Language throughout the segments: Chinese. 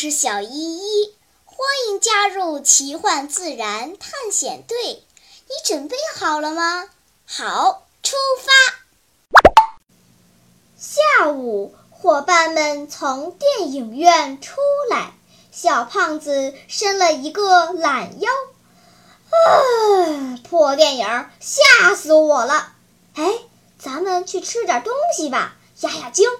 是小依依，欢迎加入奇幻自然探险队。你准备好了吗？好，出发。下午，伙伴们从电影院出来，小胖子伸了一个懒腰。啊，破电影吓死我了！哎，咱们去吃点东西吧，压压惊。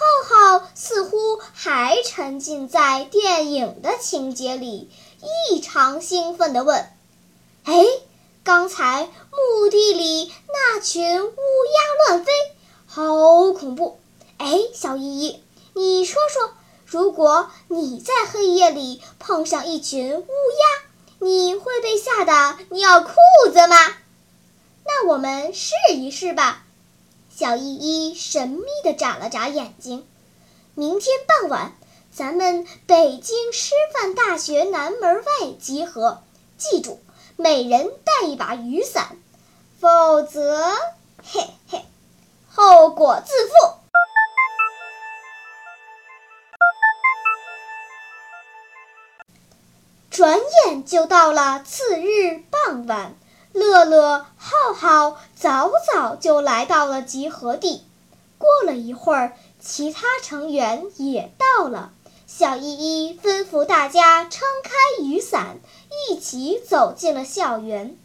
浩浩似乎还沉浸在电影的情节里，异常兴奋地问：“哎，刚才墓地里那群乌鸦乱飞，好恐怖！哎，小依依，你说说，如果你在黑夜里碰上一群乌鸦，你会被吓得尿裤子吗？那我们试一试吧。”小依依神秘地眨了眨眼睛。明天傍晚，咱们北京师范大学南门外集合。记住，每人带一把雨伞，否则，嘿嘿，后果自负。转眼就到了次日傍晚。乐乐、浩浩早早就来到了集合地。过了一会儿，其他成员也到了。小依依吩咐大家撑开雨伞，一起走进了校园。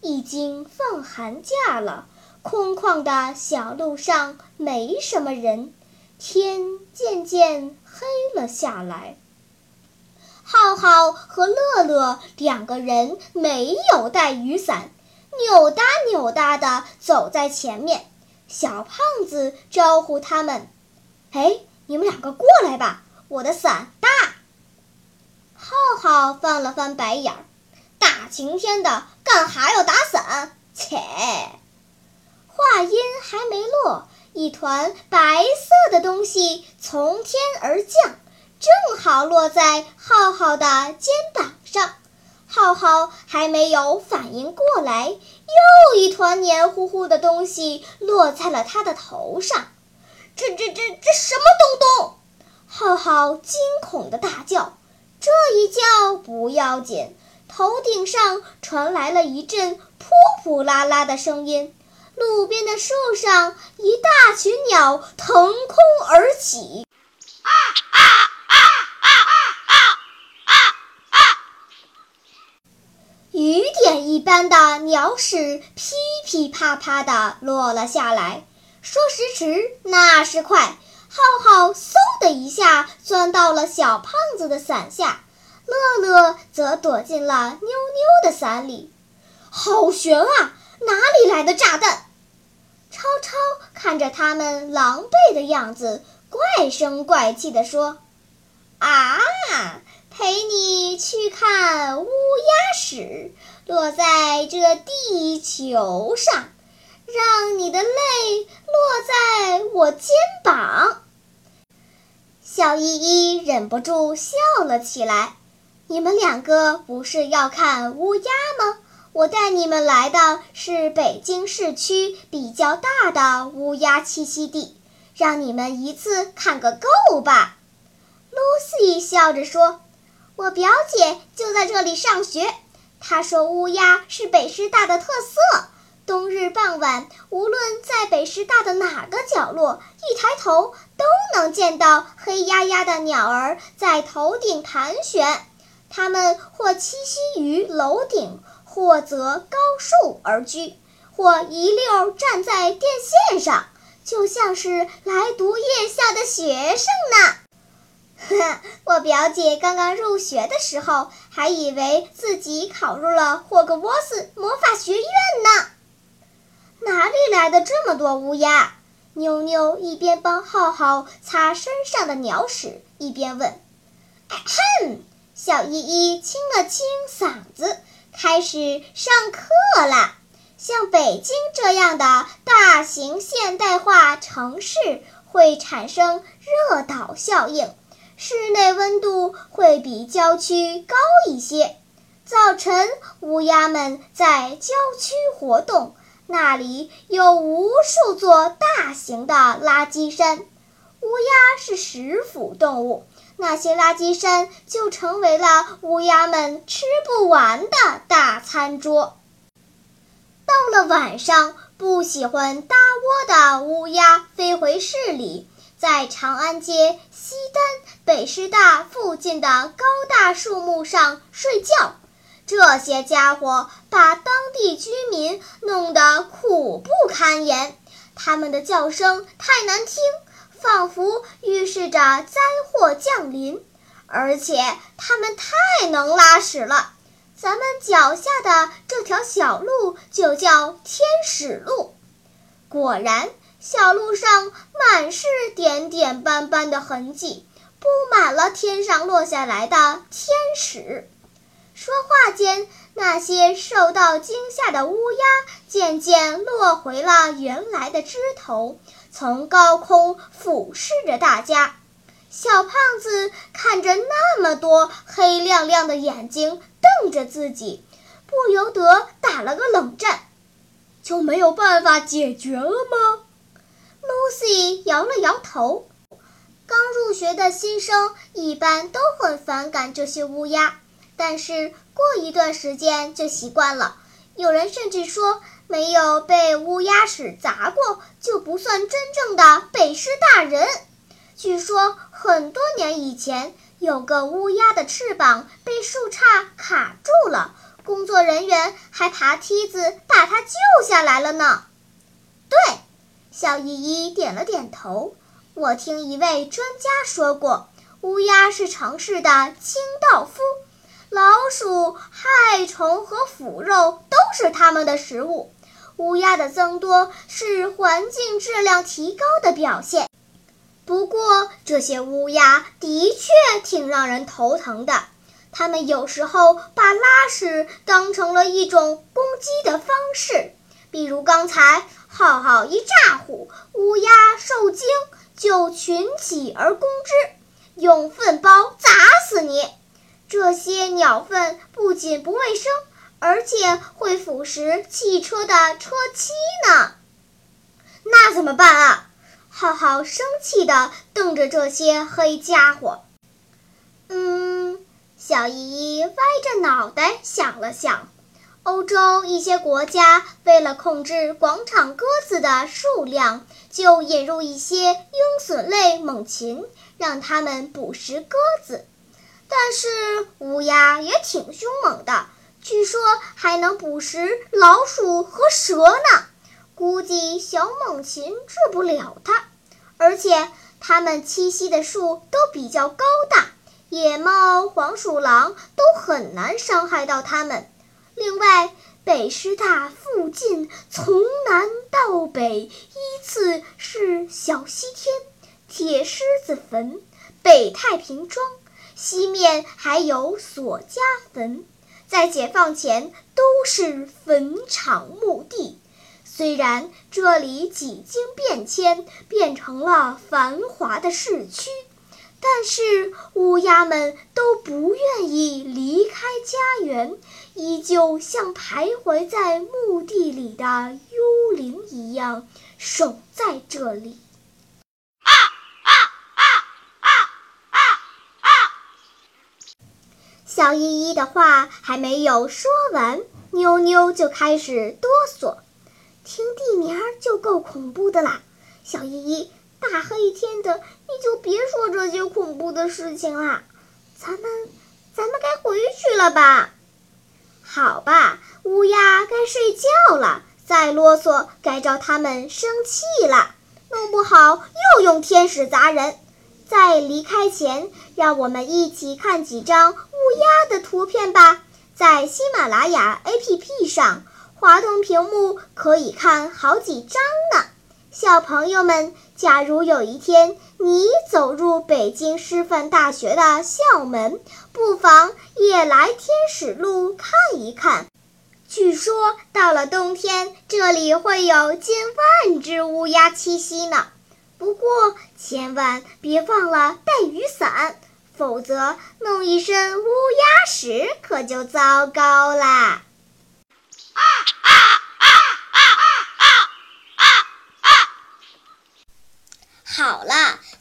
已经放寒假了，空旷的小路上没什么人。天渐渐黑了下来。浩浩和乐乐两个人没有带雨伞，扭搭扭搭的走在前面。小胖子招呼他们：“哎，你们两个过来吧，我的伞大。”浩浩翻了翻白眼儿：“大晴天的，干哈要打伞？”切！话音还没落，一团白色的东西从天而降。正好落在浩浩的肩膀上，浩浩还没有反应过来，又一团黏糊糊的东西落在了他的头上。这、这、这、这什么东东？浩浩惊恐的大叫。这一叫不要紧，头顶上传来了一阵扑扑啦啦的声音，路边的树上一大群鸟腾空而起。啊啊！雨点一般的鸟屎噼噼啪啪地落了下来。说时迟，那时快，浩浩嗖的一下钻到了小胖子的伞下，乐乐则躲进了妞妞的伞里。好悬啊！哪里来的炸弹？超超看着他们狼狈的样子，怪声怪气地说：“啊！”陪你去看乌鸦屎落在这地球上，让你的泪落在我肩膀。小依依忍不住笑了起来。你们两个不是要看乌鸦吗？我带你们来的是北京市区比较大的乌鸦栖息地，让你们一次看个够吧。露西笑着说。我表姐就在这里上学，她说乌鸦是北师大的特色。冬日傍晚，无论在北师大的哪个角落，一抬头都能见到黑压压的鸟儿在头顶盘旋。它们或栖息于楼顶，或择高树而居，或一溜站在电线上，就像是来读夜校的学生呢。呵，我表姐刚刚入学的时候，还以为自己考入了霍格沃斯魔法学院呢。哪里来的这么多乌鸦？妞妞一边帮浩浩擦身上的鸟屎，一边问。哼，小依依清了清嗓子，开始上课了。像北京这样的大型现代化城市，会产生热岛效应。室内温度会比郊区高一些。早晨，乌鸦们在郊区活动，那里有无数座大型的垃圾山。乌鸦是食腐动物，那些垃圾山就成为了乌鸦们吃不完的大餐桌。到了晚上，不喜欢搭窝的乌鸦飞回市里，在长安街、西单、北师大附近的高大树木上睡觉。这些家伙把当地居民弄得苦不堪言，他们的叫声太难听。仿佛预示着灾祸降临，而且他们太能拉屎了。咱们脚下的这条小路就叫天使路。果然，小路上满是点点斑斑的痕迹，布满了天上落下来的天使。说话间，那些受到惊吓的乌鸦渐渐落回了原来的枝头。从高空俯视着大家，小胖子看着那么多黑亮亮的眼睛瞪着自己，不由得打了个冷战。就没有办法解决了吗？Lucy 摇了摇头。刚入学的新生一般都很反感这些乌鸦，但是过一段时间就习惯了。有人甚至说。没有被乌鸦屎砸过，就不算真正的北师大人。据说很多年以前，有个乌鸦的翅膀被树杈卡住了，工作人员还爬梯子把它救下来了呢。对，小依依点了点头。我听一位专家说过，乌鸦是城市的清道夫，老鼠、害虫和腐肉都是它们的食物。乌鸦的增多是环境质量提高的表现，不过这些乌鸦的确挺让人头疼的。它们有时候把拉屎当成了一种攻击的方式，比如刚才浩浩一咋呼，乌鸦受惊就群起而攻之，用粪包砸死你。这些鸟粪不仅不卫生。而且会腐蚀汽车的车漆呢，那怎么办啊？浩浩生气地瞪着这些黑家伙。嗯，小姨歪着脑袋想了想。欧洲一些国家为了控制广场鸽子的数量，就引入一些鹰隼类猛禽，让它们捕食鸽子。但是乌鸦也挺凶猛的。据说还能捕食老鼠和蛇呢，估计小猛禽治不了它。而且它们栖息的树都比较高大，野猫、黄鼠狼都很难伤害到它们。另外，北师大附近从南到北依次是小西天、铁狮子坟、北太平庄，西面还有索家坟。在解放前都是坟场墓地，虽然这里几经变迁，变成了繁华的市区，但是乌鸦们都不愿意离开家园，依旧像徘徊在墓地里的幽灵一样守在这里。啊啊啊啊啊啊小依依的话还没有说完，妞妞就开始哆嗦。听地名儿就够恐怖的啦，小依依，大黑天的，你就别说这些恐怖的事情啦。咱们，咱们该回去了吧？好吧，乌鸦该睡觉了，再啰嗦该招他们生气了，弄不好又用天使砸人。在离开前，让我们一起看几张乌鸦的图片吧。在喜马拉雅 APP 上，滑动屏幕可以看好几张呢。小朋友们，假如有一天你走入北京师范大学的校门，不妨也来天使路看一看。据说到了冬天，这里会有近万只乌鸦栖息呢。不过，千万别忘了带雨伞，否则弄一身乌鸦屎可就糟糕啦！啊啊啊啊啊啊！好了，